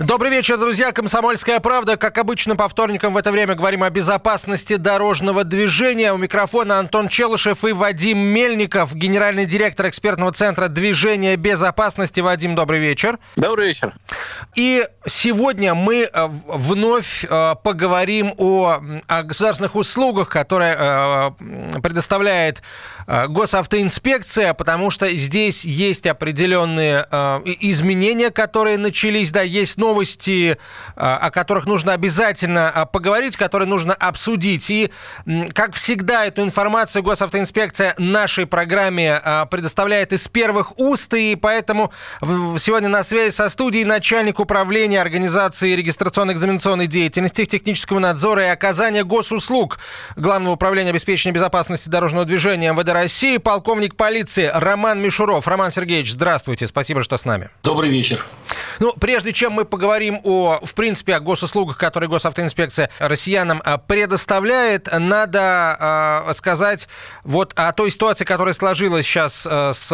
Добрый вечер, друзья. Комсомольская правда. Как обычно, по вторникам в это время говорим о безопасности дорожного движения. У микрофона Антон Челышев и Вадим Мельников, генеральный директор экспертного центра движения безопасности. Вадим, добрый вечер. Добрый вечер. И сегодня мы э, вновь э, поговорим о, о государственных услугах, которые э, предоставляет госавтоинспекция, потому что здесь есть определенные изменения, которые начались, да, есть новости, о которых нужно обязательно поговорить, которые нужно обсудить. И, как всегда, эту информацию госавтоинспекция нашей программе предоставляет из первых уст, и поэтому сегодня на связи со студией начальник управления организации регистрационно-экзаменационной деятельности, технического надзора и оказания госуслуг Главного управления обеспечения безопасности дорожного движения МВД России, полковник полиции Роман Мишуров. Роман Сергеевич, здравствуйте, спасибо, что с нами. Добрый вечер. Ну, прежде чем мы поговорим о, в принципе, о госуслугах, которые госавтоинспекция россиянам а, предоставляет, надо э, сказать вот о той ситуации, которая сложилась сейчас э, с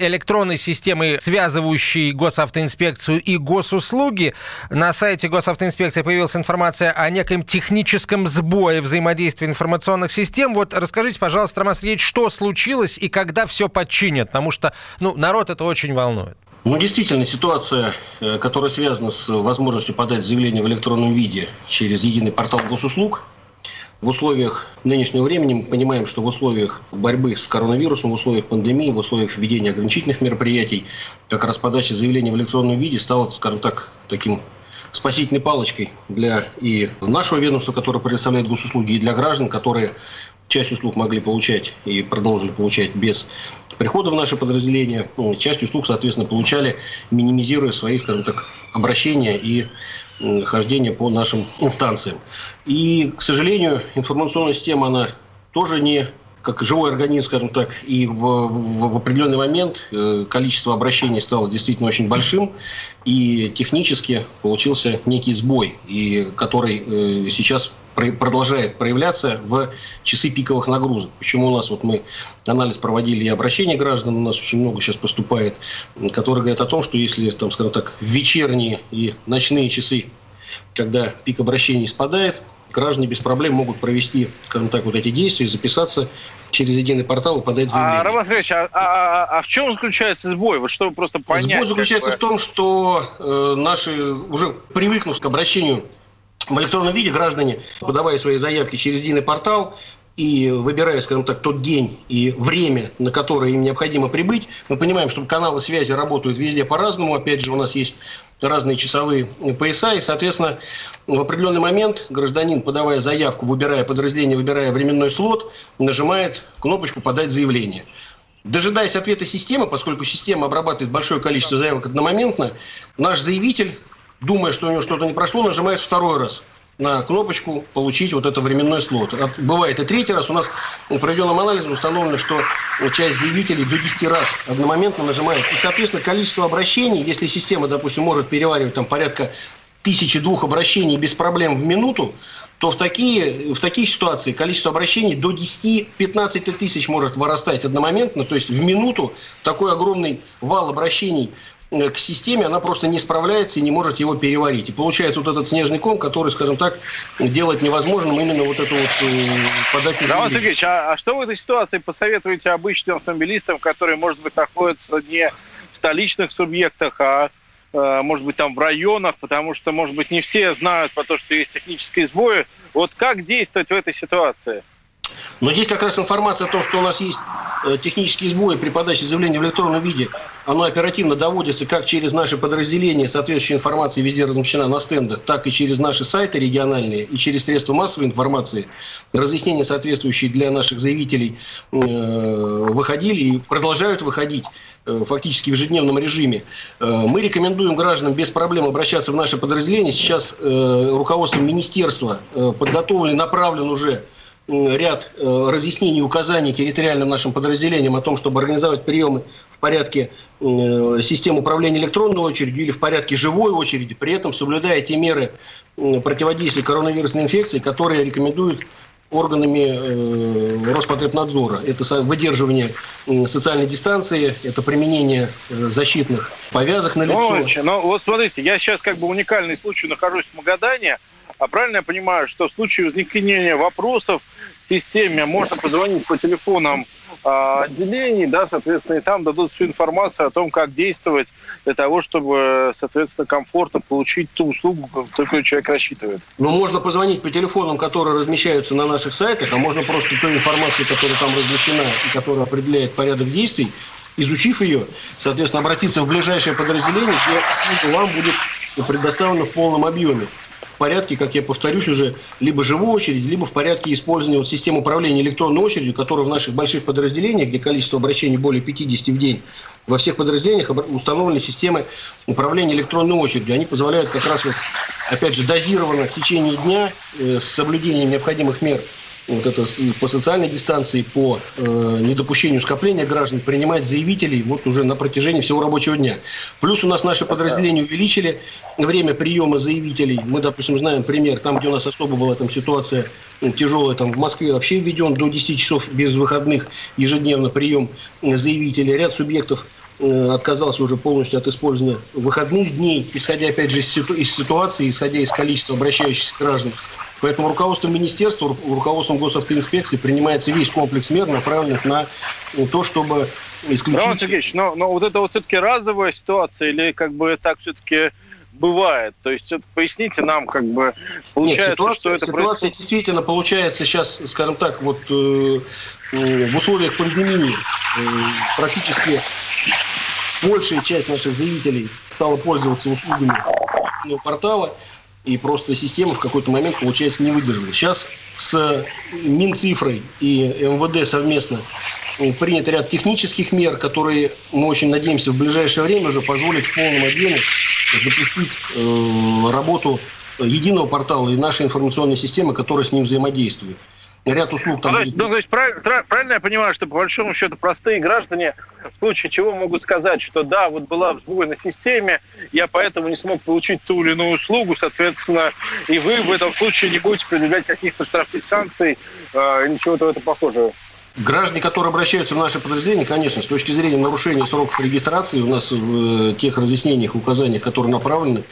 электронной системой, связывающей госавтоинспекцию и госуслуги. На сайте госавтоинспекции появилась информация о неком техническом сбое взаимодействия информационных систем. Вот расскажите, пожалуйста, Роман Сергеевич, что случилось и когда все подчинят, потому что ну, народ это очень волнует. Ну, действительно, ситуация, э, которая связана с возможностью подать заявление в электронном виде через единый портал госуслуг, в условиях нынешнего времени мы понимаем, что в условиях борьбы с коронавирусом, в условиях пандемии, в условиях введения ограничительных мероприятий, как раз подача заявления в электронном виде стала, скажем так, таким спасительной палочкой для и нашего ведомства, которое предоставляет госуслуги, и для граждан, которые часть услуг могли получать и продолжили получать без прихода в наше подразделение. Ну, часть услуг, соответственно, получали, минимизируя свои, скажем так, обращения и хождение по нашим инстанциям. И, к сожалению, информационная система, она тоже не как живой организм, скажем так, и в, в, в определенный момент э, количество обращений стало действительно очень большим, и технически получился некий сбой, и который э, сейчас продолжает проявляться в часы пиковых нагрузок. Почему у нас, вот мы анализ проводили и обращения граждан, у нас очень много сейчас поступает, которые говорят о том, что если, там, скажем так, вечерние и ночные часы, когда пик обращений спадает, граждане без проблем могут провести, скажем так, вот эти действия, записаться через единый портал и подать заявление. А, Роман Сергеевич, а, а, а, а в чем заключается сбой? Вот чтобы просто понять. Сбой заключается в том, что э, наши, уже привыкнув к обращению в электронном виде, граждане, подавая свои заявки через единый портал, и выбирая, скажем так, тот день и время, на которое им необходимо прибыть, мы понимаем, что каналы связи работают везде по-разному. Опять же, у нас есть разные часовые пояса, и, соответственно, в определенный момент гражданин, подавая заявку, выбирая подразделение, выбирая временной слот, нажимает кнопочку «Подать заявление». Дожидаясь ответа системы, поскольку система обрабатывает большое количество заявок одномоментно, наш заявитель, думая, что у него что-то не прошло, нажимает второй раз – на кнопочку получить вот это временной слот. Бывает и третий раз. У нас в проведенном анализе установлено, что часть заявителей до 10 раз одномоментно нажимает. И, соответственно, количество обращений, если система, допустим, может переваривать там порядка тысячи двух обращений без проблем в минуту, то в такие, в такие ситуации количество обращений до 10-15 тысяч может вырастать одномоментно. То есть в минуту такой огромный вал обращений к системе, она просто не справляется и не может его переварить. И получается вот этот снежный ком, который, скажем так, делать невозможным именно вот эту вот э, подачу. Роман Сергеевич, а, а что в этой ситуации посоветуете обычным автомобилистам, которые, может быть, находятся не в столичных субъектах, а э, может быть, там в районах, потому что, может быть, не все знают про то, что есть технические сбои. Вот как действовать в этой ситуации? Но здесь как раз информация о том, что у нас есть э, технические сбои при подаче заявления в электронном виде, оно оперативно доводится как через наши подразделения, соответствующая информация везде размещена на стендах, так и через наши сайты региональные и через средства массовой информации. Разъяснения соответствующие для наших заявителей э, выходили и продолжают выходить э, фактически в ежедневном режиме. Мы рекомендуем гражданам без проблем обращаться в наше подразделение. Сейчас руководством министерства подготовлен, направлен уже ряд э, разъяснений, указаний территориальным нашим подразделениям о том, чтобы организовать приемы в порядке э, системы управления электронной очередью или в порядке живой очереди, при этом соблюдая те меры противодействия коронавирусной инфекции, которые рекомендуют органами э, Роспотребнадзора. Это выдерживание социальной дистанции, это применение защитных повязок на лицо. Ну, ну вот смотрите, я сейчас как бы уникальный случай нахожусь в Магадане, а правильно я понимаю, что в случае возникновения вопросов в системе можно позвонить по телефонам а, отделений, да, соответственно, и там дадут всю информацию о том, как действовать для того, чтобы, соответственно, комфортно получить ту услугу, которую человек рассчитывает. Ну, можно позвонить по телефонам, которые размещаются на наших сайтах, а можно просто ту информацию, которая там размещена и которая определяет порядок действий, изучив ее, соответственно, обратиться в ближайшее подразделение, где вам будет предоставлено в полном объеме порядке, как я повторюсь уже, либо живой очереди, либо в порядке использования вот системы управления электронной очередью, которая в наших больших подразделениях, где количество обращений более 50 в день, во всех подразделениях установлены системы управления электронной очередью. Они позволяют как раз, вот, опять же, дозированно в течение дня э, с соблюдением необходимых мер вот это по социальной дистанции, по э, недопущению скопления граждан принимать заявителей вот уже на протяжении всего рабочего дня. Плюс у нас наши подразделения увеличили время приема заявителей. Мы, допустим, знаем пример, там, где у нас особо была там ситуация ну, тяжелая, там в Москве вообще введен до 10 часов без выходных ежедневно прием заявителей. Ряд субъектов э, отказался уже полностью от использования выходных дней, исходя, опять же, из ситуации, исходя из количества обращающихся граждан. Поэтому руководством министерства, руководством госавтоинспекции принимается весь комплекс мер, направленных на то, чтобы исключить... Роман Сергеевич, но, но вот это вот все-таки разовая ситуация или как бы так все-таки бывает? То есть это поясните нам, как бы получается, Нет, ситуация, что это ситуация происходит... действительно получается сейчас, скажем так, вот э, в условиях пандемии э, практически большая часть наших заявителей стала пользоваться услугами портала и просто система в какой-то момент, получается, не выдержала. Сейчас с Минцифрой и МВД совместно принят ряд технических мер, которые, мы очень надеемся, в ближайшее время уже позволят в полном объеме запустить э, работу единого портала и нашей информационной системы, которая с ним взаимодействует ряд услуг там... Ну, то ну, есть правильно, правильно я понимаю, что по большому счету простые граждане в случае чего могут сказать, что да, вот была сбой на системе, я поэтому не смог получить ту или иную услугу, соответственно, и вы в этом случае не будете предъявлять каких-то штрафных санкций, э, ничего-то это похожего. Граждане, которые обращаются в наше подразделение, конечно, с точки зрения нарушения сроков регистрации, у нас в э, тех разъяснениях, указаниях, которые направлены,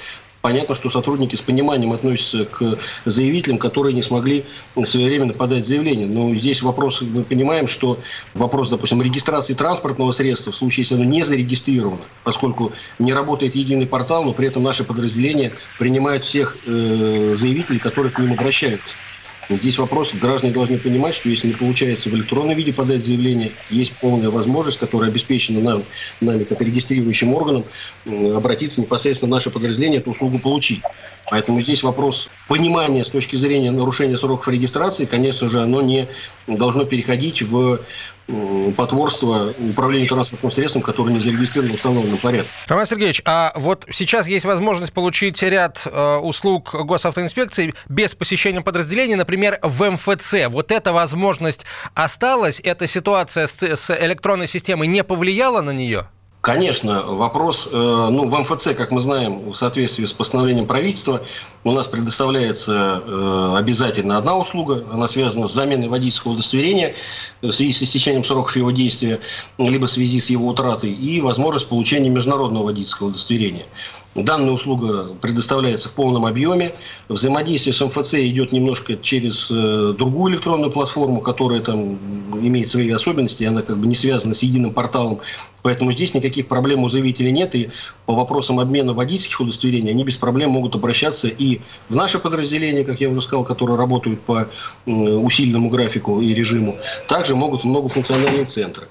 Понятно, что сотрудники с пониманием относятся к заявителям, которые не смогли своевременно подать заявление. Но здесь вопрос, мы понимаем, что вопрос, допустим, регистрации транспортного средства, в случае, если оно не зарегистрировано, поскольку не работает единый портал, но при этом наши подразделения принимают всех э, заявителей, которые к ним обращаются. Здесь вопрос, граждане должны понимать, что если не получается в электронном виде подать заявление, есть полная возможность, которая обеспечена нам, нами как регистрирующим органом, обратиться непосредственно в наше подразделение, эту услугу получить. Поэтому здесь вопрос понимания с точки зрения нарушения сроков регистрации, конечно же, оно не должно переходить в потворство управлению транспортным средством, которое не зарегистрировано в установленном порядке. Роман Сергеевич, а вот сейчас есть возможность получить ряд э, услуг госавтоинспекции без посещения подразделений, например, в МФЦ. Вот эта возможность осталась? Эта ситуация с, с электронной системой не повлияла на нее? Конечно, вопрос, э, ну, в МФЦ, как мы знаем, в соответствии с постановлением правительства, у нас предоставляется э, обязательно одна услуга, она связана с заменой водительского удостоверения в связи с истечением сроков его действия, либо в связи с его утратой, и возможность получения международного водительского удостоверения. Данная услуга предоставляется в полном объеме. Взаимодействие с МФЦ идет немножко через э, другую электронную платформу, которая там имеет свои особенности, она как бы не связана с единым порталом. Поэтому здесь никаких проблем у заявителей нет. И по вопросам обмена водительских удостоверений они без проблем могут обращаться и в наше подразделение, как я уже сказал, которые работают по усиленному графику и режиму. Также могут в многофункциональные центры.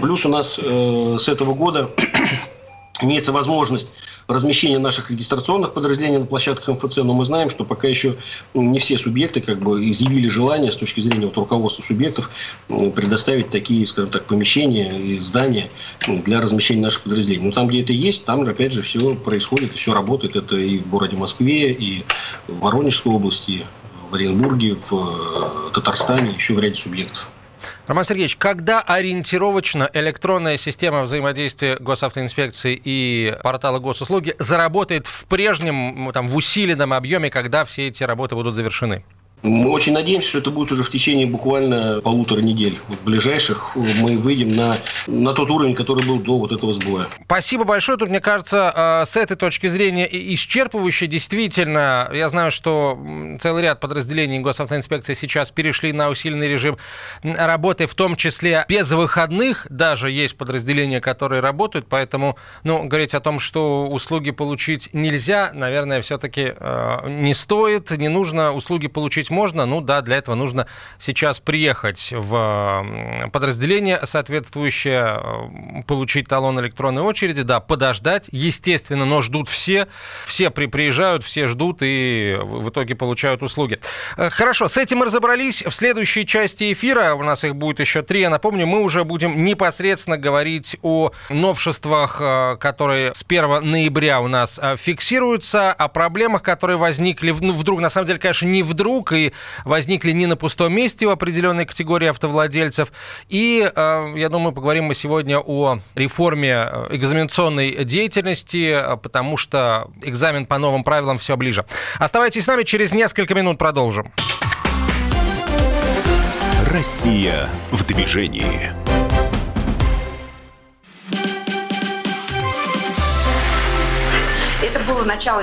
Плюс у нас э, с этого года имеется возможность размещения наших регистрационных подразделений на площадках МФЦ, но мы знаем, что пока еще ну, не все субъекты как бы изъявили желание с точки зрения вот, руководства субъектов предоставить такие, скажем так, помещения и здания для размещения наших подразделений. Но там, где это есть, там, опять же, все происходит, все работает. Это и в городе Москве, и в Воронежской области, в Оренбурге, в Татарстане, еще в ряде субъектов. Роман Сергеевич, когда ориентировочно электронная система взаимодействия госавтоинспекции и портала госуслуги заработает в прежнем, там, в усиленном объеме, когда все эти работы будут завершены? Мы очень надеемся, что это будет уже в течение буквально полутора недель. Вот ближайших мы выйдем на, на тот уровень, который был до вот этого сбоя. Спасибо большое. Тут, мне кажется, э, с этой точки зрения исчерпывающе. Действительно, я знаю, что целый ряд подразделений госавтоинспекции сейчас перешли на усиленный режим работы, в том числе без выходных. Даже есть подразделения, которые работают, поэтому ну, говорить о том, что услуги получить нельзя, наверное, все-таки э, не стоит. Не нужно услуги получить получить можно, ну да, для этого нужно сейчас приехать в подразделение соответствующее, получить талон электронной очереди, да, подождать, естественно, но ждут все, все при, приезжают, все ждут и в итоге получают услуги. Э, хорошо, с этим мы разобрались. В следующей части эфира, у нас их будет еще три, я напомню, мы уже будем непосредственно говорить о новшествах, э, которые с 1 ноября у нас э, фиксируются, о проблемах, которые возникли, ну, вдруг, на самом деле, конечно, не вдруг, и возникли не на пустом месте у определенной категории автовладельцев. И, э, я думаю, поговорим мы сегодня о реформе э, экзаменационной деятельности, э, потому что экзамен по новым правилам все ближе. Оставайтесь с нами, через несколько минут продолжим. Россия в движении. Это было начало.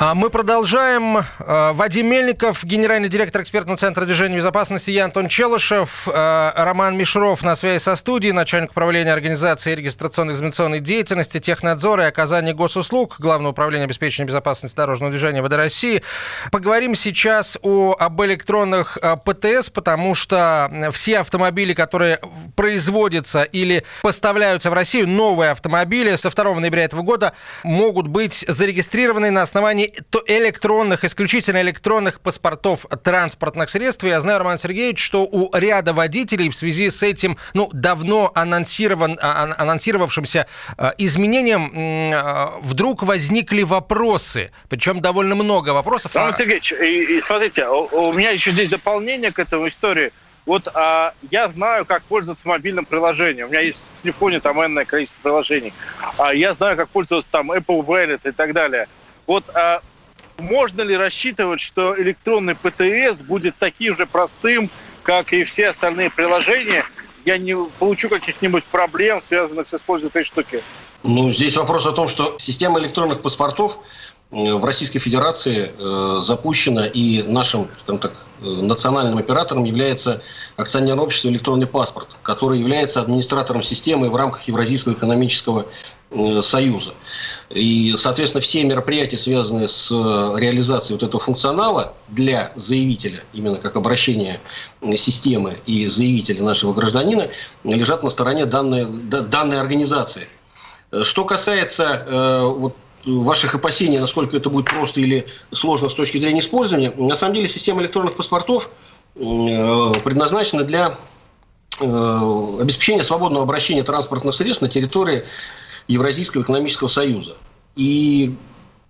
А мы продолжаем. А, Вадим Мельников, генеральный директор экспертного центра движения безопасности, я Антон Челышев, а, Роман Мишров на связи со студией, начальник управления организации регистрационной экзаменационной деятельности, технадзора и оказания госуслуг, Главного управления обеспечения безопасности дорожного движения ВД России. Поговорим сейчас о, об электронных ПТС, потому что все автомобили, которые производятся или поставляются в Россию, новые автомобили со 2 ноября этого года могут быть зарегистрированы на основании электронных, исключительно электронных паспортов транспортных средств. Я знаю, Роман Сергеевич, что у ряда водителей в связи с этим, ну, давно анонсирован, а, анонсировавшимся а, изменением вдруг возникли вопросы, причем довольно много вопросов. Роман Сергеевич, и, и смотрите, у, у меня еще здесь дополнение к этому истории. Вот а, я знаю, как пользоваться мобильным приложением. У меня есть в телефоне там энное количество приложений. А, я знаю, как пользоваться там Apple Wallet и так далее. Вот а, можно ли рассчитывать, что электронный ПТС будет таким же простым, как и все остальные приложения? Я не получу каких-нибудь проблем, связанных с использованием этой штуки. Ну, здесь вопрос о том, что система электронных паспортов э, в Российской Федерации э, запущена, и нашим так, э, национальным оператором является акционерное общество «Электронный паспорт», который является администратором системы в рамках Евразийского экономического Союза. И, соответственно, все мероприятия, связанные с э, реализацией вот этого функционала для заявителя, именно как обращение системы и заявителя нашего гражданина, лежат на стороне данной, данной организации. Что касается э, вот, ваших опасений, насколько это будет просто или сложно с точки зрения использования, на самом деле система электронных паспортов предназначена для обеспечения свободного обращения транспортных средств на территории Евразийского экономического союза. И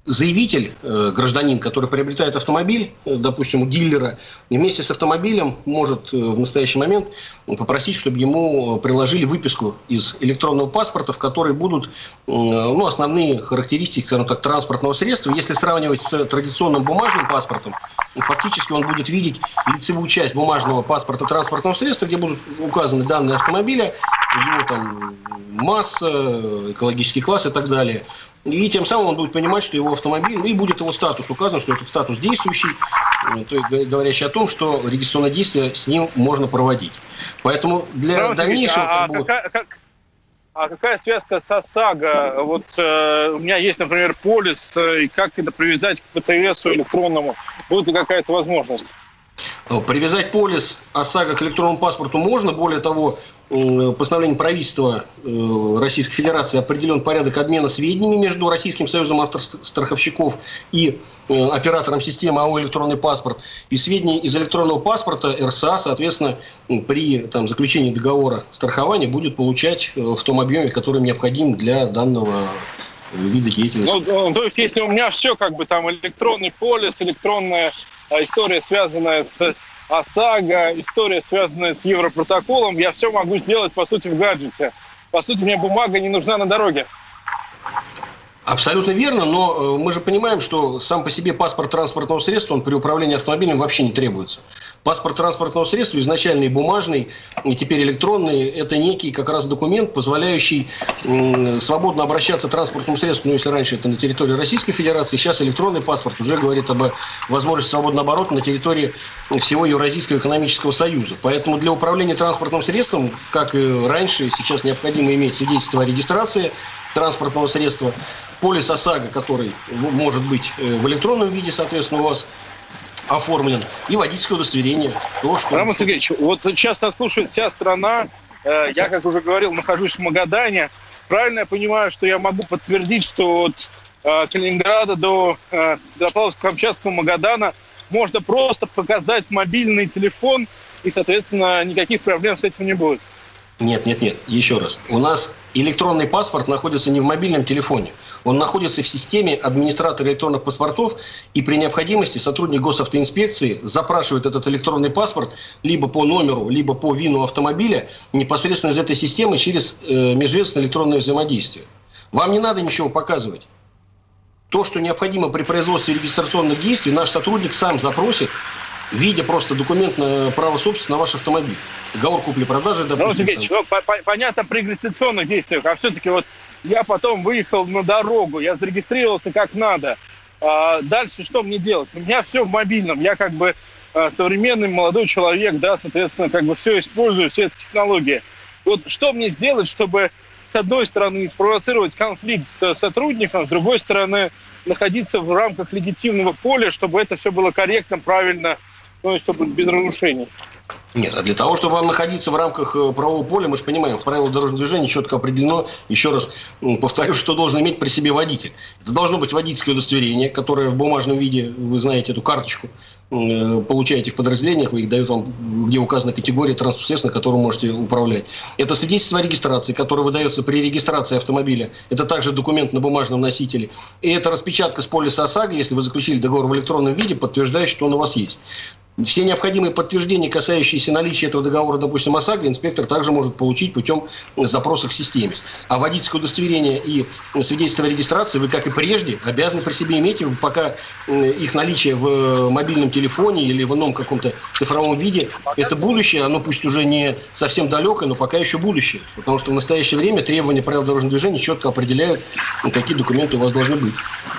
заявитель, э, гражданин, который приобретает автомобиль, э, допустим, у дилера, вместе с автомобилем может э, в настоящий момент попросить, чтобы ему приложили выписку из электронного паспорта, в которой будут ну, основные характеристики, скажем так, транспортного средства. Если сравнивать с традиционным бумажным паспортом, фактически он будет видеть лицевую часть бумажного паспорта транспортного средства, где будут указаны данные автомобиля, его там масса, экологический класс и так далее. И тем самым он будет понимать, что его автомобиль, ну и будет его статус указан, что этот статус действующий, э, то есть говорящий о том, что регистрационное действие с ним можно проводить. Поэтому для Роман дальнейшего... А, как, как, а какая связка с ОСАГО? Вот э, у меня есть, например, полис, э, и как это привязать к ПТС электронному? Будет ли какая-то возможность? Привязать полис ОСАГО к электронному паспорту можно. Более того, постановлением правительства э, Российской Федерации определен порядок обмена сведениями между Российским союзом автостраховщиков и э, оператором системы АО «Электронный паспорт». И сведения из электронного паспорта РСА, соответственно, при там, заключении договора страхования будет получать э, в том объеме, который необходим для данного вида деятельности. Ну, то есть, если у меня все как бы там электронный полис, электронная история, связанная с ОСАГО, история, связанная с Европротоколом, я все могу сделать, по сути, в гаджете. По сути, мне бумага не нужна на дороге. Абсолютно верно, но э, мы же понимаем, что сам по себе паспорт транспортного средства, он при управлении автомобилем вообще не требуется. Паспорт транспортного средства, изначальный бумажный, и теперь электронный, это некий как раз документ, позволяющий свободно обращаться транспортным средством, ну, если раньше это на территории Российской Федерации, сейчас электронный паспорт уже говорит об возможности свободного оборота на территории всего Евразийского экономического союза. Поэтому для управления транспортным средством, как и раньше, сейчас необходимо иметь свидетельство о регистрации транспортного средства, полис ОСАГО, который может быть э, в электронном виде, соответственно, у вас оформлен, и водительское удостоверение. То, что... Роман Сергеевич, вот сейчас нас слушает вся страна. Э, я, как уже говорил, нахожусь в Магадане. Правильно я понимаю, что я могу подтвердить, что от э, Калининграда до Петропавловска-Камчатского Магадана можно просто показать мобильный телефон, и, соответственно, никаких проблем с этим не будет. Нет, нет, нет. Еще раз. У нас электронный паспорт находится не в мобильном телефоне. Он находится в системе администратора электронных паспортов. И при необходимости сотрудник госавтоинспекции запрашивает этот электронный паспорт либо по номеру, либо по ВИНу автомобиля непосредственно из этой системы через э, межведомственное электронное взаимодействие. Вам не надо ничего показывать. То, что необходимо при производстве регистрационных действий, наш сотрудник сам запросит видя просто документ на право собственности на ваш автомобиль. Договор купли-продажи, допустим. Ну, ну, по -по понятно при регистрационных действиях, а все-таки вот я потом выехал на дорогу, я зарегистрировался как надо. А дальше что мне делать? У меня все в мобильном, я как бы а, современный молодой человек, да, соответственно, как бы все использую, все эти технологии. Вот что мне сделать, чтобы с одной стороны спровоцировать конфликт с сотрудником, с другой стороны находиться в рамках легитимного поля, чтобы это все было корректно, правильно ну, чтобы без разрушений. Нет, а для того, чтобы вам находиться в рамках э, правового поля, мы же понимаем, в правилах дорожного движения четко определено, еще раз повторю, что должен иметь при себе водитель. Это должно быть водительское удостоверение, которое в бумажном виде, вы знаете эту карточку, э, получаете в подразделениях, вы их дают вам, где указана категория транспортного средства, которым можете управлять. Это свидетельство о регистрации, которое выдается при регистрации автомобиля. Это также документ на бумажном носителе. И это распечатка с полиса ОСАГО, если вы заключили договор в электронном виде, подтверждающий, что он у вас есть. Все необходимые подтверждения, касающиеся наличия этого договора, допустим, ОСАГО, инспектор также может получить путем запроса к системе. А водительское удостоверение и свидетельство о регистрации вы, как и прежде, обязаны при себе иметь, пока их наличие в мобильном телефоне или в ином каком-то цифровом виде, это будущее, оно пусть уже не совсем далекое, но пока еще будущее. Потому что в настоящее время требования правил дорожного движения четко определяют, какие документы у вас должны быть.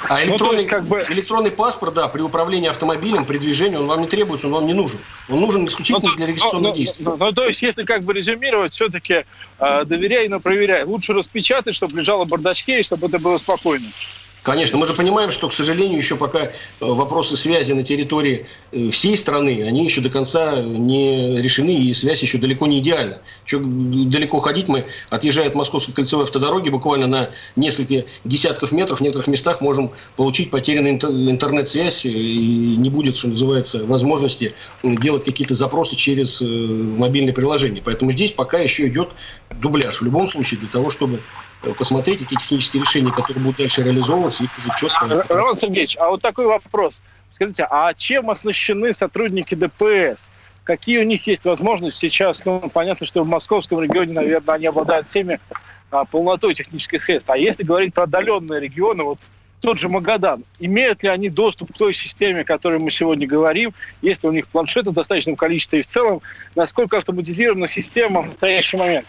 А ну, электронный, ну, как бы... электронный паспорт, да, при управлении автомобилем, при движении, он вам не требуется, он вам не нужен. Он нужен исключительно ну, для регистрационных ну, действий. Ну, ну, то есть, если как бы резюмировать, все-таки э, доверяй, но проверяй. Лучше распечатать, чтобы лежало в бардачке, и чтобы это было спокойно. Конечно, мы же понимаем, что, к сожалению, еще пока э, вопросы связи на территории э, всей страны, они еще до конца не решены, и связь еще далеко не идеальна. Еще далеко ходить мы, отъезжая от Московской кольцевой автодороги, буквально на несколько десятков метров в некоторых местах можем получить потерянную интернет-связь, и не будет, что называется, возможности делать какие-то запросы через э, мобильное приложение. Поэтому здесь пока еще идет дубляж. В любом случае, для того, чтобы посмотреть эти технические решения, которые будут дальше реализовываться, их уже четко... Роман Сергеевич, а вот такой вопрос. Скажите, а чем оснащены сотрудники ДПС? Какие у них есть возможности сейчас? Ну, понятно, что в московском регионе, наверное, они обладают всеми а, полнотой технических средств. А если говорить про отдаленные регионы, вот тот же Магадан, имеют ли они доступ к той системе, о которой мы сегодня говорим, есть ли у них планшеты в достаточном количестве и в целом, насколько автоматизирована система в настоящий момент?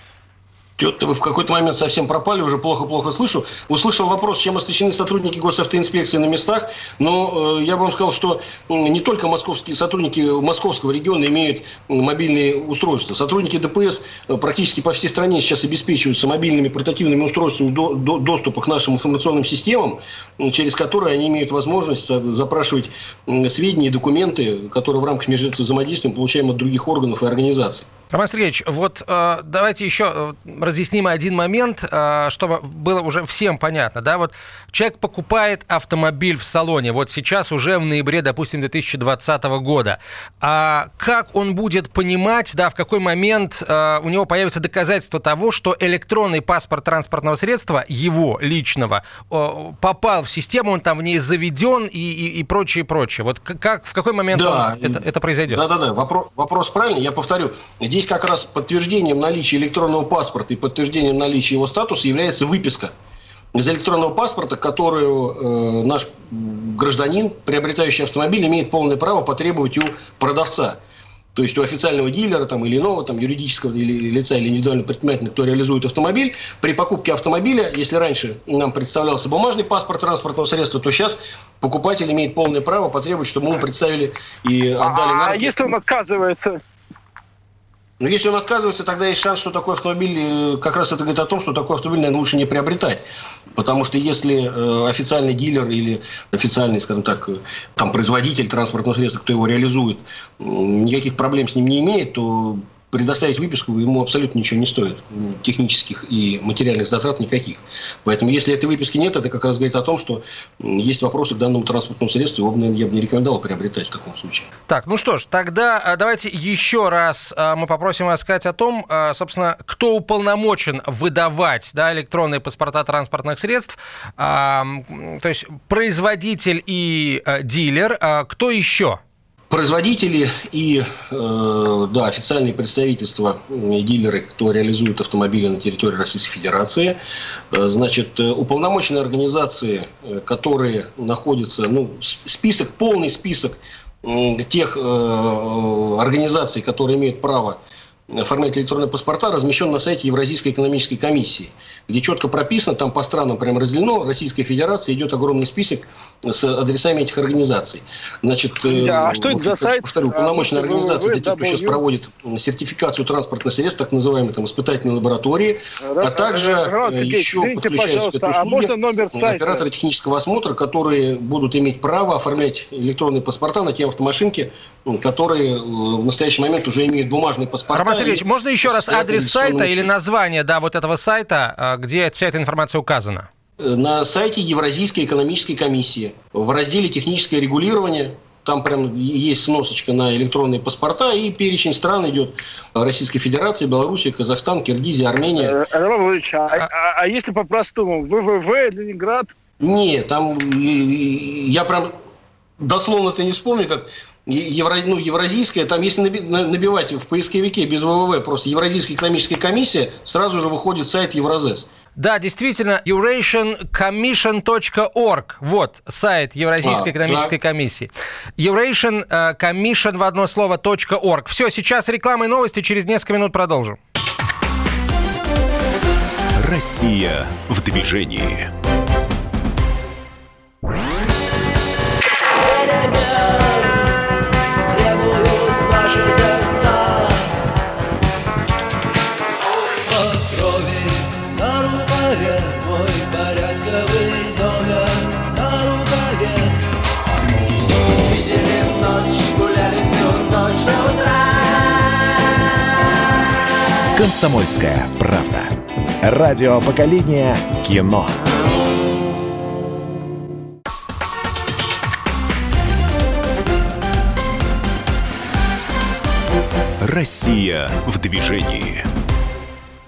Что-то вы в какой-то момент совсем пропали, уже плохо-плохо слышу. Услышал вопрос, чем оснащены сотрудники госавтоинспекции на местах. Но э, я бы вам сказал, что не только московские сотрудники московского региона имеют мобильные устройства. Сотрудники ДПС э, практически по всей стране сейчас обеспечиваются мобильными портативными устройствами до, до, доступа к нашим информационным системам, через которые они имеют возможность запрашивать сведения и документы, которые в рамках международного взаимодействия получаем от других органов и организаций. Роман Сергеевич, вот э, давайте еще э, разъясним один момент, э, чтобы было уже всем понятно. Да? Вот человек покупает автомобиль в салоне, вот сейчас уже в ноябре, допустим, 2020 года. А как он будет понимать, да, в какой момент э, у него появится доказательство того, что электронный паспорт транспортного средства, его личного, э, попал в систему, он там в ней заведен и, и, и прочее, прочее. Вот как, в какой момент да, это, это произойдет? Да-да-да, вопрос, вопрос правильный, я повторю. Здесь Здесь как раз подтверждением наличия электронного паспорта и подтверждением наличия его статуса является выписка из электронного паспорта, которую э, наш гражданин, приобретающий автомобиль, имеет полное право потребовать у продавца. То есть у официального дилера там, или иного там, юридического или лица или индивидуального предпринимателя, кто реализует автомобиль, при покупке автомобиля, если раньше нам представлялся бумажный паспорт транспортного средства, то сейчас покупатель имеет полное право потребовать, чтобы ему представили и отдали а, А если он отказывается? Но если он отказывается, тогда есть шанс, что такой автомобиль, э, как раз это говорит о том, что такой автомобиль, наверное, лучше не приобретать. Потому что если э, официальный дилер или официальный, скажем так, э, там, производитель транспортного средства, кто его реализует, никаких проблем с ним не имеет, то предоставить выписку ему абсолютно ничего не стоит. Технических и материальных затрат никаких. Поэтому, если этой выписки нет, это как раз говорит о том, что есть вопросы к данному транспортному средству, его я бы не рекомендовал приобретать в таком случае. Так, ну что ж, тогда а, давайте еще раз а, мы попросим вас сказать о том, а, собственно, кто уполномочен выдавать да, электронные паспорта транспортных средств, то есть производитель и дилер, кто еще? Производители и э, да, официальные представительства и дилеры, кто реализует автомобили на территории Российской Федерации, э, значит, э, уполномоченные организации, э, которые находятся, ну, список, полный список э, тех э, организаций, которые имеют право оформлять электронные паспорта размещен на сайте Евразийской экономической комиссии, где четко прописано, там по странам прям разделено, Российская Федерация идет огромный список с адресами этих организаций. Значит, э, а что это за сайт? Повторю, уполномоченная а, организация, это те, кто сейчас проводит сертификацию транспортных средств, так называемые там, испытательные лаборатории, а также Роман еще подключаются к этой услуге а можно номер сайта? операторы технического осмотра, которые будут иметь право оформлять электронные паспорта на те автомашинки, которые э, в настоящий момент уже имеют бумажные паспорта. Роман Сергеевич, можно еще раз адрес сайта или название да, вот этого сайта, а, где вся эта информация указана? На сайте Евразийской экономической комиссии в разделе «Техническое регулирование» Там прям есть сносочка на электронные паспорта, и перечень стран идет. Российской Федерации, Белоруссия, Казахстан, Киргизия, Армения. Э, Роман а, а, а если по-простому? ВВВ, Ленинград? Нет, там я прям дословно-то не вспомню, как Евро, ну, евразийская, там если набивать в поисковике без ВВВ просто Евразийская экономическая комиссия, сразу же выходит сайт Евразес. Да, действительно, eurasiancommission.org. Вот сайт Евразийской а, экономической да. комиссии. Eurasian uh, Commission в одно слово .org. Все, сейчас реклама и новости, через несколько минут продолжим. Россия в движении. «Комсомольская правда». Радио поколения кино. Россия в движении.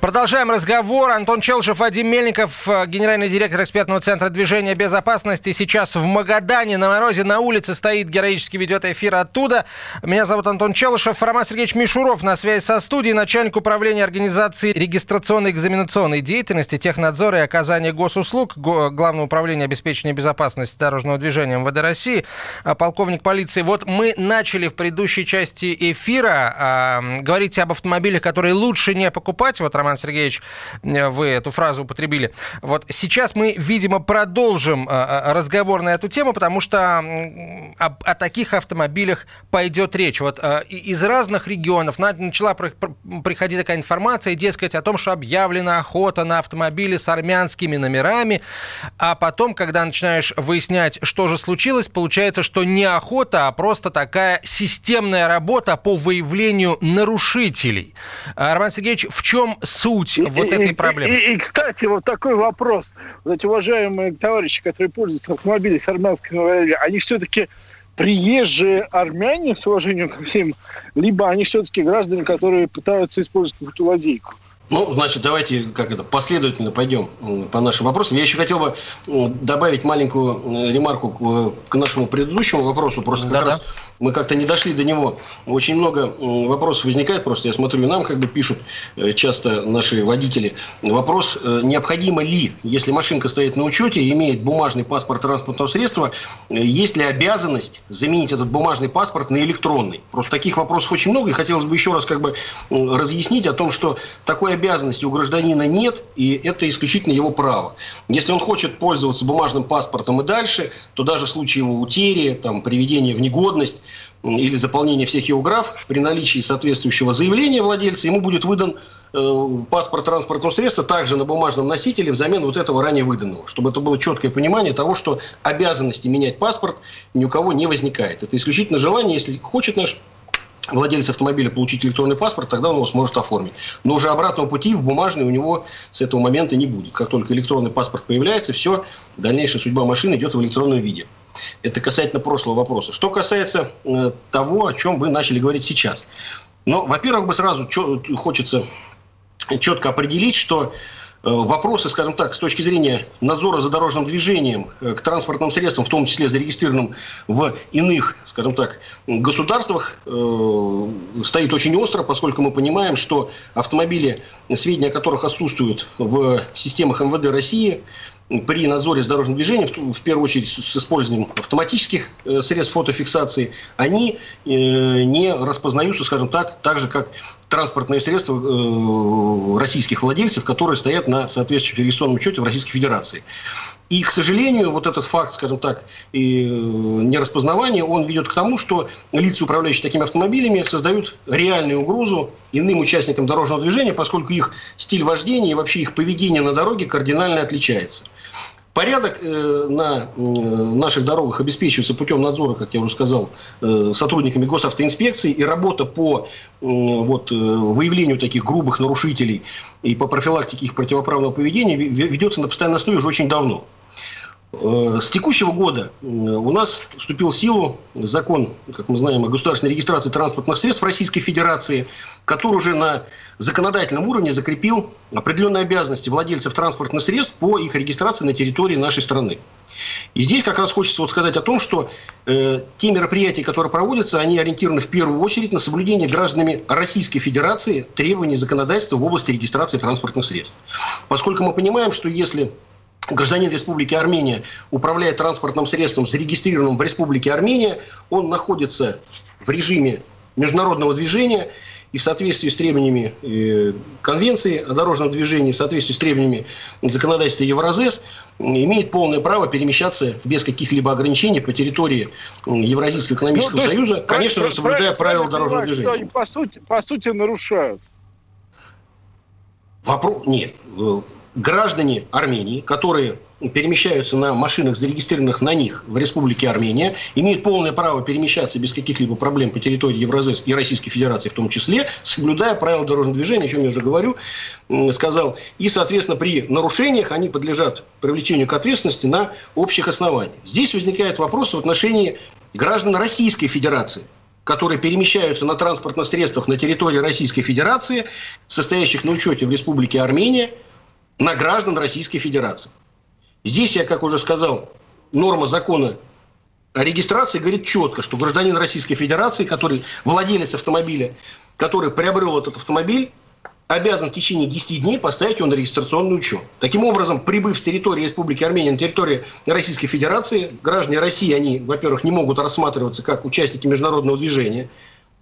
Продолжаем разговор. Антон Челшев, Вадим Мельников, э, генеральный директор экспертного центра движения безопасности. Сейчас в Магадане на морозе на улице стоит, героически ведет эфир оттуда. Меня зовут Антон Челышев. Роман Сергеевич Мишуров на связи со студией, начальник управления организации регистрационной экзаменационной деятельности, технадзора и оказания госуслуг, Главного управления обеспечения безопасности дорожного движения МВД России, а, полковник полиции. Вот мы начали в предыдущей части эфира э, говорить об автомобилях, которые лучше не покупать. Вот Роман Роман Сергеевич, вы эту фразу употребили. Вот сейчас мы, видимо, продолжим разговор на эту тему, потому что о, о таких автомобилях пойдет речь. Вот из разных регионов начала приходить такая информация, дескать, о том, что объявлена охота на автомобили с армянскими номерами, а потом, когда начинаешь выяснять, что же случилось, получается, что не охота, а просто такая системная работа по выявлению нарушителей. Роман Сергеевич, в чем и, вот и, этой проблемы? И, и, и, кстати, вот такой вопрос. Вот эти уважаемые товарищи, которые пользуются автомобилями с номерами, они все-таки приезжие армяне, с уважением ко всем, либо они все-таки граждане, которые пытаются использовать какую-то лазейку? Ну, значит, давайте как это последовательно пойдем по нашим вопросам. Я еще хотел бы добавить маленькую ремарку к нашему предыдущему вопросу. Просто как да, раз мы как-то не дошли до него. Очень много вопросов возникает, просто я смотрю, нам как бы пишут э, часто наши водители. Вопрос, э, необходимо ли, если машинка стоит на учете и имеет бумажный паспорт транспортного средства, э, есть ли обязанность заменить этот бумажный паспорт на электронный? Просто таких вопросов очень много, и хотелось бы еще раз как бы разъяснить о том, что такой обязанности у гражданина нет, и это исключительно его право. Если он хочет пользоваться бумажным паспортом и дальше, то даже в случае его утери, там, приведения в негодность, или заполнение всех его граф при наличии соответствующего заявления владельца, ему будет выдан э, паспорт транспортного средства также на бумажном носителе взамен вот этого ранее выданного, чтобы это было четкое понимание того, что обязанности менять паспорт ни у кого не возникает. Это исключительно желание, если хочет наш владелец автомобиля получить электронный паспорт, тогда он его сможет оформить. Но уже обратного пути в бумажный у него с этого момента не будет. Как только электронный паспорт появляется, все, дальнейшая судьба машины идет в электронном виде. Это касательно прошлого вопроса. Что касается э, того, о чем вы начали говорить сейчас. Ну, во-первых, бы сразу хочется четко определить, что вопросы, скажем так, с точки зрения надзора за дорожным движением э, к транспортным средствам, в том числе зарегистрированным в иных, скажем так, государствах, стоит очень остро, поскольку мы понимаем, что автомобили, сведения о которых отсутствуют в системах МВД России, при надзоре за дорожным движением, в первую очередь с использованием автоматических э, средств фотофиксации, они э, не распознаются, скажем так, так же, как транспортные средства э, российских владельцев, которые стоят на соответствующем регистрационном учете в Российской Федерации. И, к сожалению, вот этот факт, скажем так, и нераспознавания, он ведет к тому, что лица, управляющие такими автомобилями, создают реальную угрозу иным участникам дорожного движения, поскольку их стиль вождения и вообще их поведение на дороге кардинально отличается. Порядок э, на э, наших дорогах обеспечивается путем надзора, как я уже сказал, э, сотрудниками госавтоинспекции, и работа по вот, выявлению таких грубых нарушителей и по профилактике их противоправного поведения ведется на постоянной основе уже очень давно. Э, с текущего года э, у нас вступил в силу закон, как мы знаем, о государственной регистрации транспортных средств Российской Федерации, который уже на законодательном уровне закрепил определенные обязанности владельцев транспортных средств по их регистрации на территории нашей страны. И здесь как раз хочется вот сказать о том, что э, те мероприятия, которые проводятся, они ориентированы в первую очередь на соблюдение гражданами Российской Федерации требований законодательства в области регистрации транспортных средств. Поскольку мы понимаем, что если гражданин Республики Армения управляет транспортным средством, зарегистрированным в Республике Армения, он находится в режиме международного движения и в соответствии с требованиями э, Конвенции о дорожном движении, в соответствии с требованиями законодательства Евразес, имеет полное право перемещаться без каких-либо ограничений по территории Евразийского экономического ну, союза, конечно же, соблюдая правила дорожного движения. Они, по сути, по сути нарушают. Вопрос... Нет э, граждане Армении, которые перемещаются на машинах, зарегистрированных на них в Республике Армения, имеют полное право перемещаться без каких-либо проблем по территории Евразес и Российской Федерации в том числе, соблюдая правила дорожного движения, о чем я уже говорю, сказал. И, соответственно, при нарушениях они подлежат привлечению к ответственности на общих основаниях. Здесь возникает вопрос в отношении граждан Российской Федерации, которые перемещаются на транспортных средствах на территории Российской Федерации, состоящих на учете в Республике Армения – на граждан Российской Федерации. Здесь я, как уже сказал, норма закона о регистрации говорит четко, что гражданин Российской Федерации, который владелец автомобиля, который приобрел этот автомобиль, обязан в течение 10 дней поставить его на регистрационный учет. Таким образом, прибыв с территории Республики Армения на территории Российской Федерации, граждане России, они, во-первых, не могут рассматриваться как участники международного движения,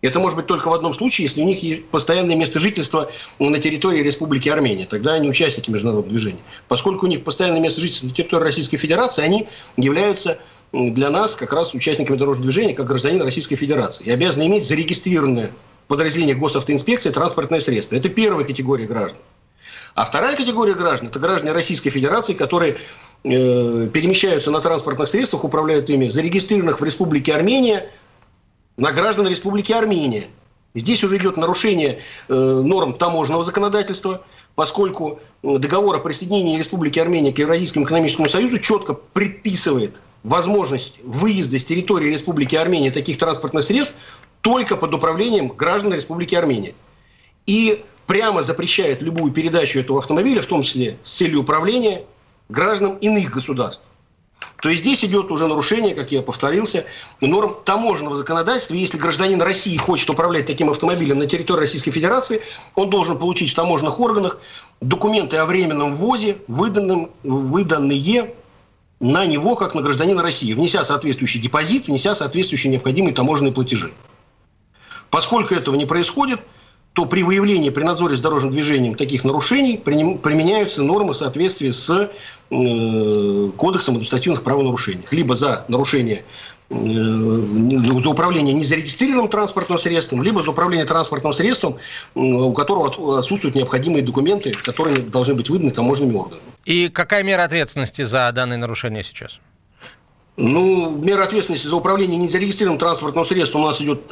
Это может быть только в одном случае, если у них есть постоянное место жительства на территории Республики Армения. Тогда они участники международного движения. Поскольку у них постоянное место жительства на территории Российской Федерации, они являются для нас как раз участниками дорожного движения, как гражданин Российской Федерации. И обязаны иметь зарегистрированное в подразделениях госавтоинспекции транспортное средство. Это первая категория граждан. А вторая категория граждан – это граждане Российской Федерации, которые э, перемещаются на транспортных средствах, управляют ими, зарегистрированных в Республике Армения, на граждан Республики Армения. Здесь уже идет нарушение э, норм таможенного законодательства, поскольку э, договор о присоединении Республики Армения к Евразийскому экономическому союзу четко предписывает возможность выезда с территории Республики Армения таких транспортных средств только под управлением граждан Республики Армения. И прямо запрещает любую передачу этого автомобиля, в том числе с целью управления гражданам иных государств. То есть здесь идет уже нарушение, как я повторился, норм таможенного законодательства. Если гражданин России хочет управлять таким автомобилем на территории Российской Федерации, он должен получить в таможенных органах документы о временном ввозе, выданным, выданные на него, как на гражданина России, внеся соответствующий депозит, внеся соответствующие необходимые таможенные платежи. Поскольку этого не происходит – то при выявлении, при надзоре за дорожным движением таких нарушений применяются нормы в соответствии с э, Кодексом административных правонарушений. Либо за нарушение э, за управление незарегистрированным транспортным средством, либо за управление транспортным средством, у которого отсутствуют необходимые документы, которые должны быть выданы таможенными органами. И какая мера ответственности за данное нарушение сейчас? Ну, мера ответственности за управление незарегистрированным транспортным средством у нас идет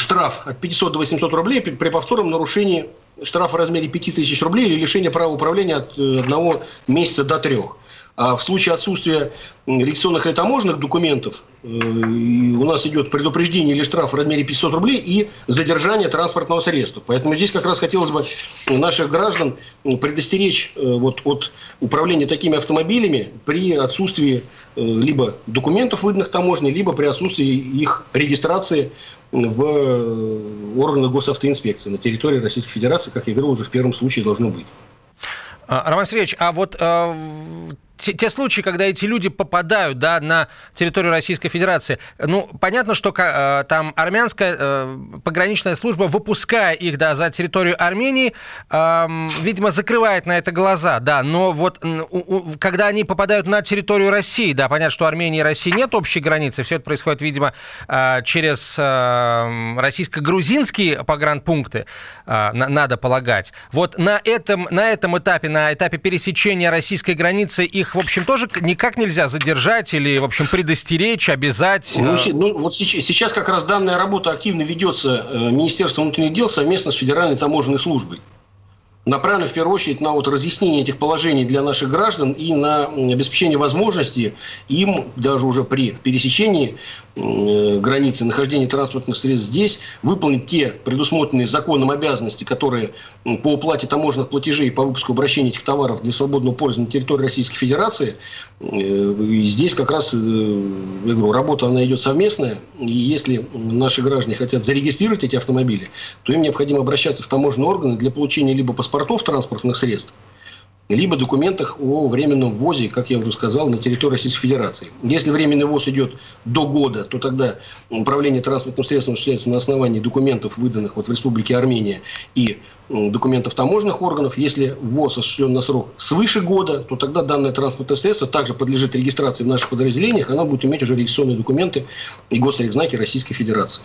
штраф от 500 до 800 рублей при повторном нарушении штрафа в размере 5000 рублей или лишение права управления от э, одного месяца до трех. А в случае отсутствия регистрационных или таможенных документов э, у нас идет предупреждение или штраф в размере 500 рублей и задержание транспортного средства. Поэтому здесь как раз хотелось бы наших граждан предостеречь э, вот, от управления такими автомобилями при отсутствии э, либо документов, выданных таможней, либо при отсутствии их регистрации в органах госавтоинспекции на территории Российской Федерации, как я говорил, уже в первом случае должно быть. А, Роман Сергеевич, а вот те, те случаи, когда эти люди попадают да, на территорию Российской Федерации, ну, понятно, что э, там армянская э, пограничная служба, выпуская их да, за территорию Армении, э, видимо, закрывает на это глаза, да, но вот у, у, когда они попадают на территорию России, да, понятно, что Армении и России нет общей границы, все это происходит, видимо, э, через э, российско-грузинские погранпункты, э, на, надо полагать. Вот на этом, на этом этапе, на этапе пересечения российской границы их их, в общем, тоже никак нельзя задержать или, в общем, предостеречь, обязать? Ну, э, ну вот сейчас, сейчас как раз данная работа активно ведется э, Министерством внутренних дел совместно с Федеральной таможенной службой направлена в первую очередь на вот разъяснение этих положений для наших граждан и на обеспечение возможности им даже уже при пересечении э, границы нахождения транспортных средств здесь выполнить те предусмотренные законом обязанности, которые по уплате таможенных платежей по выпуску обращения этих товаров для свободного пользования на территории Российской Федерации. Э, и здесь как раз, э, я говорю, работа она идет совместная. И если наши граждане хотят зарегистрировать эти автомобили, то им необходимо обращаться в таможенные органы для получения либо паспортов транспортных средств, либо документах о временном ввозе, как я уже сказал, на территории Российской Федерации. Если временный ввоз идет до года, то тогда управление транспортным средством осуществляется на основании документов, выданных вот в Республике Армения и документов таможенных органов. Если ввоз осуществлен на срок свыше года, то тогда данное транспортное средство также подлежит регистрации в наших подразделениях, оно будет иметь уже регистрационные документы и госрегзнаки Российской Федерации.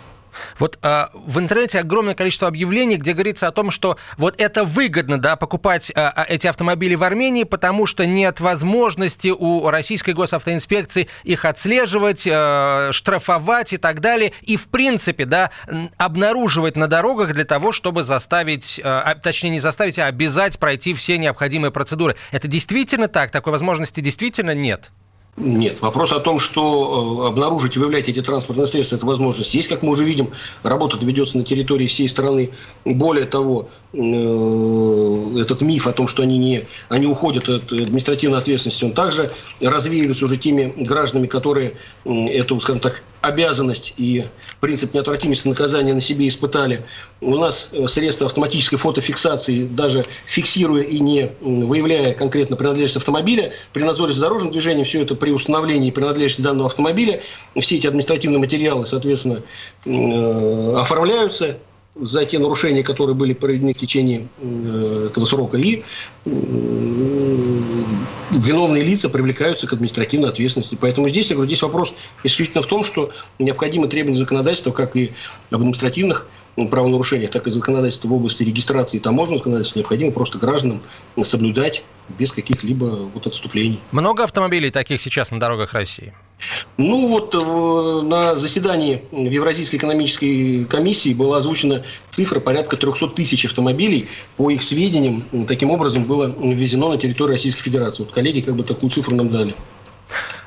Вот а, в интернете огромное количество объявлений, где говорится о том, что вот это выгодно, да, покупать а, эти автомобили в Армении, потому что нет возможности у российской госавтоинспекции их отслеживать, а, штрафовать и так далее, и в принципе, да, обнаруживать на дорогах для того, чтобы заставить, а, точнее не заставить, а обязать пройти все необходимые процедуры. Это действительно так? Такой возможности действительно нет? Нет. Вопрос о том, что э, обнаружить и выявлять эти транспортные средства, это возможность есть, как мы уже видим. Работа ведется на территории всей страны. Более того, этот миф о том, что они, не, они уходят от административной ответственности, он также развеивается уже теми гражданами, которые эту, скажем так, обязанность и принцип неотвратимости наказания на себе испытали. У нас э, средства автоматической фотофиксации, даже фиксируя и не выявляя конкретно принадлежность автомобиля, при надзоре за дорожным движением все это при установлении принадлежности данного автомобиля, все эти административные материалы, соответственно, э, оформляются, за те нарушения, которые были проведены в течение этого срока, и виновные лица привлекаются к административной ответственности. Поэтому здесь, я говорю, здесь вопрос исключительно в том, что необходимо требовать законодательства, как и административных правонарушениях, так и законодательства в области регистрации и таможенного законодательства необходимо просто гражданам соблюдать без каких-либо вот отступлений. Много автомобилей таких сейчас на дорогах России? Ну вот э, на заседании в Евразийской экономической комиссии была озвучена цифра порядка 300 тысяч автомобилей. По их сведениям, таким образом было ввезено на территорию Российской Федерации. Вот коллеги как бы такую цифру нам дали.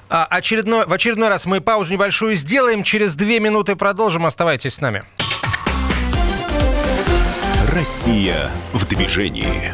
А очередной, в очередной раз мы паузу небольшую сделаем. Через две минуты продолжим. Оставайтесь с нами. Россия в движении.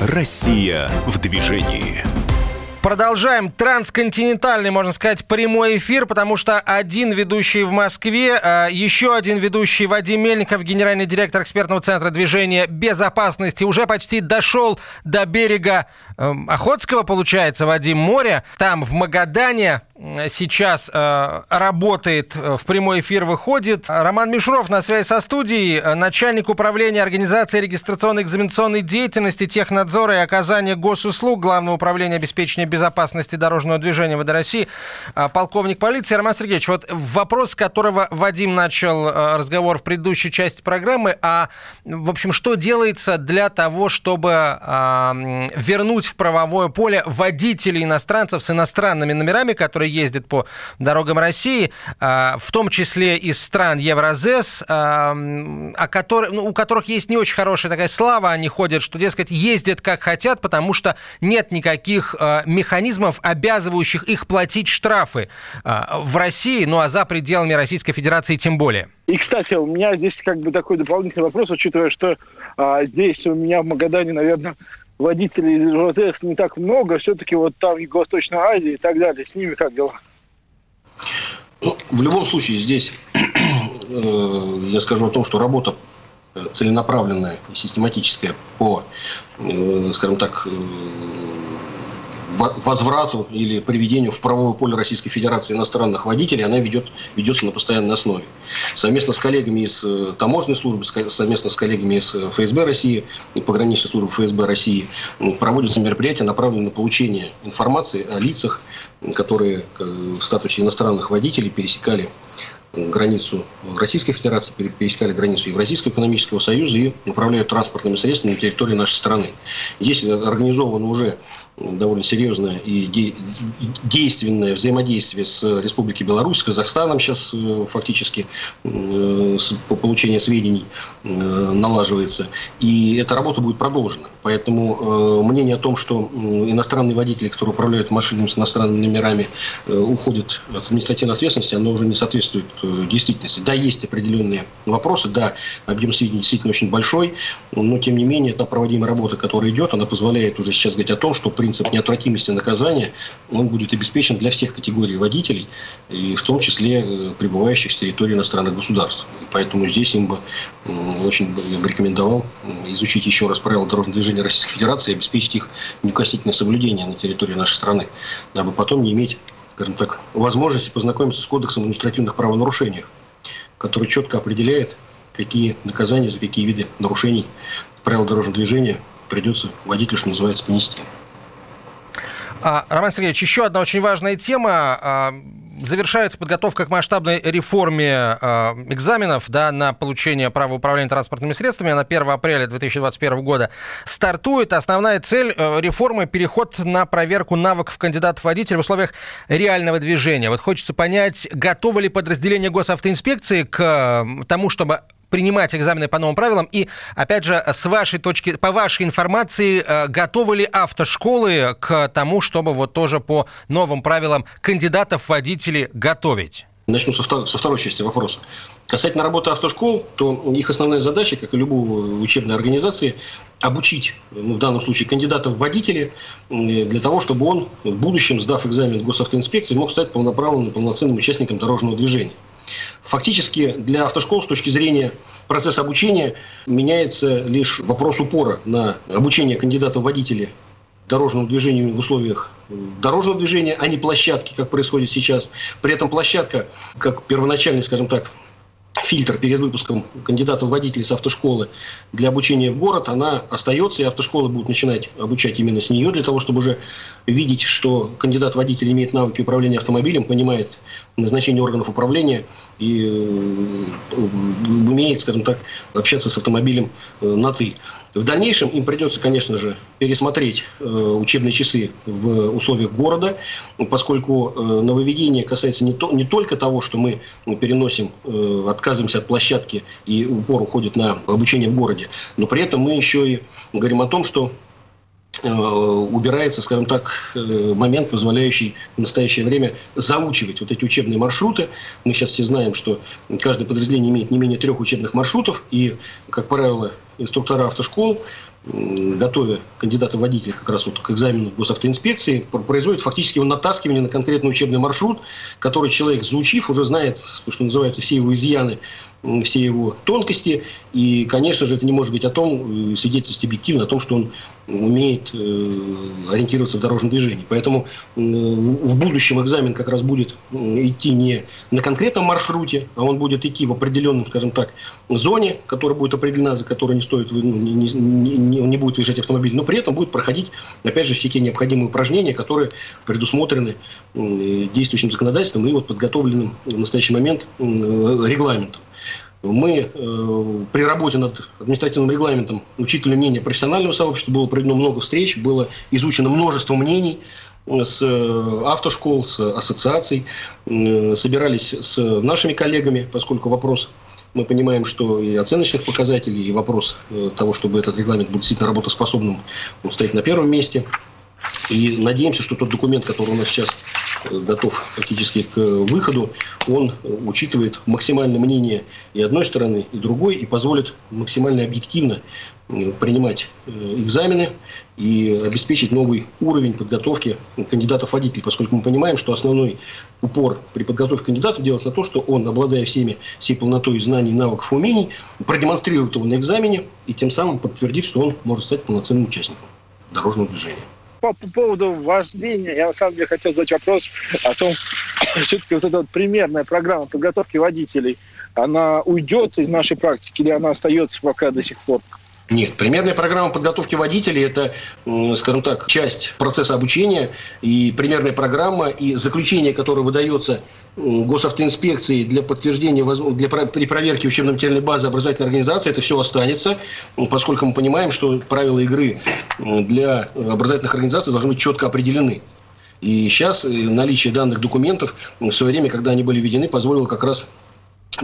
Россия в движении. Продолжаем трансконтинентальный, можно сказать, прямой эфир, потому что один ведущий в Москве, а, еще один ведущий Вадим Мельников, генеральный директор экспертного центра движения безопасности, уже почти дошел до берега эм, Охотского, получается, Вадим, моря. Там, в Магадане, сейчас э, работает, э, в прямой эфир выходит. Роман Мишуров на связи со студией, э, начальник управления организации регистрационной экзаменационной деятельности, технадзора и оказания госуслуг Главного управления обеспечения безопасности дорожного движения ВД России, полковник полиции. Роман Сергеевич, вот вопрос, с которого Вадим начал разговор в предыдущей части программы, а, в общем, что делается для того, чтобы вернуть в правовое поле водителей иностранцев с иностранными номерами, которые ездит по дорогам России, а, в том числе из стран Евразес, а, о которых, ну, у которых есть не очень хорошая такая слава, они ходят, что, дескать, ездят как хотят, потому что нет никаких а, механизмов, обязывающих их платить штрафы в России, ну а за пределами Российской Федерации тем более. И, кстати, у меня здесь как бы такой дополнительный вопрос, учитывая, что а, здесь у меня в Магадане, наверное, водителей РОЗС не так много, все-таки вот там Юго-Восточная Азия и так далее. С ними как дела? Ну, в любом случае, здесь э, я скажу о том, что работа э, целенаправленная и систематическая по, э, скажем так, возврату или приведению в правовое поле Российской Федерации иностранных водителей, она ведет, ведется на постоянной основе. Совместно с коллегами из э, таможенной службы, совместно с коллегами из э, ФСБ России, пограничной службы ФСБ России, проводятся мероприятия, направленные на получение информации о лицах, которые э, в статусе иностранных водителей пересекали границу Российской Федерации, пересекали границу Евразийского экономического союза и управляют транспортными средствами на территории нашей страны. Здесь организовано уже довольно серьезное и действенное взаимодействие с Республикой Беларусь, с Казахстаном сейчас э, фактически э, по получению сведений э, налаживается. И эта работа будет продолжена. Поэтому мнение о том, что иностранные водители, которые управляют машинами с иностранными номерами, уходят от административной ответственности, оно уже не соответствует действительности. Да, есть определенные вопросы, да, объем сведений действительно очень большой, но тем не менее та проводимая работа, которая идет, она позволяет уже сейчас говорить о том, что при принцип неотвратимости наказания, он будет обеспечен для всех категорий водителей, и в том числе э, прибывающих с территории иностранных государств. Поэтому здесь им бы очень бы рекомендовал изучить еще раз правила дорожного движения Российской Федерации и обеспечить их неукоснительное соблюдение на территории нашей страны, дабы потом не иметь, скажем так, возможности познакомиться с кодексом административных правонарушений, который четко определяет, какие наказания за какие виды нарушений правил дорожного движения придется водителю, что называется, понести. А, Роман Сергеевич, еще одна очень важная тема. Завершается подготовка к масштабной реформе а, экзаменов да, на получение права управления транспортными средствами. На 1 апреля 2021 года стартует. Основная цель э, реформы – переход на проверку навыков кандидатов-водителей в условиях реального движения. Вот хочется понять, готовы ли подразделения госавтоинспекции к тому, чтобы принимать экзамены по новым правилам? И, опять же, с вашей точки, по вашей информации, э, готовы ли автошколы к тому, чтобы вот тоже по новым правилам кандидатов в водители готовить? Начну со, втор- со второй части вопроса. Касательно работы автошкол, то их основная задача, как и любой учебной организации, обучить, ну, в данном случае, кандидатов в водители для того, чтобы он в будущем, сдав экзамен в госавтоинспекции, мог стать полноправным, полноценным участником дорожного движения. Фактически для автошкол с точки зрения процесса обучения меняется лишь вопрос упора на обучение кандидатов водителей дорожному движению в условиях дорожного движения, а не площадки, как происходит сейчас. При этом площадка, как первоначальный, скажем так, фильтр перед выпуском кандидатов водителей с автошколы для обучения в город, она остается, и автошколы будут начинать обучать именно с нее, для того, чтобы уже видеть, что кандидат водитель имеет навыки управления автомобилем, понимает назначение органов управления и э, умеет, скажем так, общаться с автомобилем э, на «ты». В дальнейшем им придется, конечно же, пересмотреть э, учебные часы в условиях города, поскольку нововведение касается не, то, не только того, что мы переносим, отказываемся от площадки и упор уходит на обучение в городе, но при этом мы еще и говорим о том, что Э, убирается, скажем так, э, момент, позволяющий в настоящее время заучивать вот эти учебные маршруты. Мы сейчас все знаем, что каждое подразделение имеет не менее трех учебных маршрутов, и, как правило, инструктора автошкол, готовя кандидата водителя как раз вот к экзамену госавтоинспекции, производят фактически его натаскивание на конкретный учебный маршрут, который человек, заучив, уже знает, что называется, все его изъяны все его тонкости. И, конечно же, это не может быть о том, э, свидетельствовать объективно о том, что он умеет э, ориентироваться в дорожном движении. Поэтому в будущем экзамен как раз будет идти не на конкретном маршруте, а он будет идти в определенном, скажем так, зоне, которая будет определена, за которой не стоит, ну, не, не, не, не будет выезжать автомобиль, но при этом будет проходить, опять же, все те необходимые упражнения, которые предусмотрены действующим законодательством и вот подготовленным в настоящий момент регламентом. Мы э, при работе над административным регламентом учитывали мнение профессионального сообщества, было проведено много встреч, было изучено множество мнений с э, автошкол, с ассоциаций, э, собирались с нашими коллегами, поскольку вопрос мы понимаем, что и оценочных показателей, и вопрос э, того, чтобы этот регламент был действительно работоспособным, он стоит на первом месте. И надеемся, что тот документ, который у нас сейчас э, готов фактически к выходу, он учитывает максимальное мнение и одной стороны, и другой, и позволит максимально объективно э, принимать э, экзамены и обеспечить новый уровень подготовки кандидатов водителей, поскольку мы понимаем, что основной упор при подготовке кандидатов делается на то, что он, обладая всеми, всей полнотой знаний, навыков умений, продемонстрирует его на экзамене и тем самым подтвердит, что он может стать полноценным участником дорожного движения по, по поводу вождения, я на самом деле хотел задать вопрос о том, все-таки вот эта вот примерная программа подготовки водителей, она уйдет из нашей практики или она остается пока до сих пор? Нет, примерная программа подготовки водителей – это, скажем так, часть процесса обучения и примерная программа и заключение, которое выдается госавтоинспекции для подтверждения, для, при проверке учебно-материальной базы образовательной организации, это все останется, поскольку мы понимаем, что правила игры для образовательных организаций должны быть четко определены. И сейчас э, наличие данных документов в свое время, когда они были введены, позволило как раз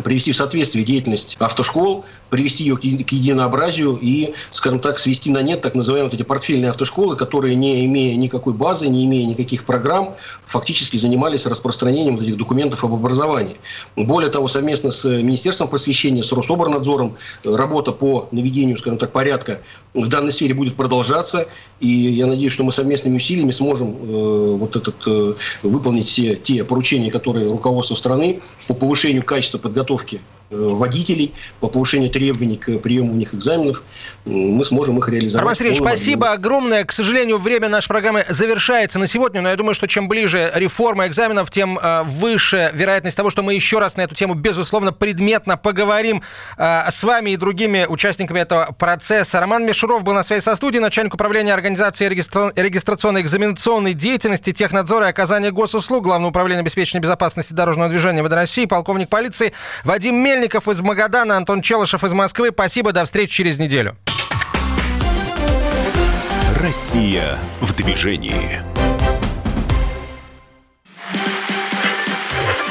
привести в соответствие деятельность автошкол, привести ее к единообразию и, скажем так, свести на нет так называемые вот эти портфельные автошколы, которые, не имея никакой базы, не имея никаких программ, фактически занимались распространением вот этих документов об образовании. Более того, совместно с Министерством просвещения, с Рособорнадзором работа по наведению, скажем так, порядка в данной сфере будет продолжаться. И я надеюсь, что мы совместными усилиями сможем э, вот этот, э, выполнить все те поручения, которые руководство страны по повышению качества подготовки подготовки водителей, по повышению требований к приему у них экзаменов, мы сможем их реализовать. Роман Сергеевич, спасибо огромное. К сожалению, время нашей программы завершается на сегодня, но я думаю, что чем ближе реформа экзаменов, тем выше вероятность того, что мы еще раз на эту тему, безусловно, предметно поговорим с вами и другими участниками этого процесса. Роман Мишуров был на связи со студией, начальник управления организации регистрационной экзаменационной деятельности, технадзора и оказания госуслуг, Главного управления обеспечения безопасности дорожного движения ВД России, полковник полиции Вадим Мельников из Магадана, Антон Челышев из Москвы. Спасибо, до встречи через неделю. Россия в движении.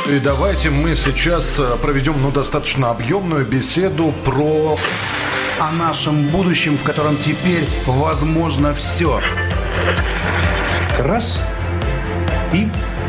И давайте мы сейчас э, проведем ну, достаточно объемную беседу про... О нашем будущем, в котором теперь возможно все. Раз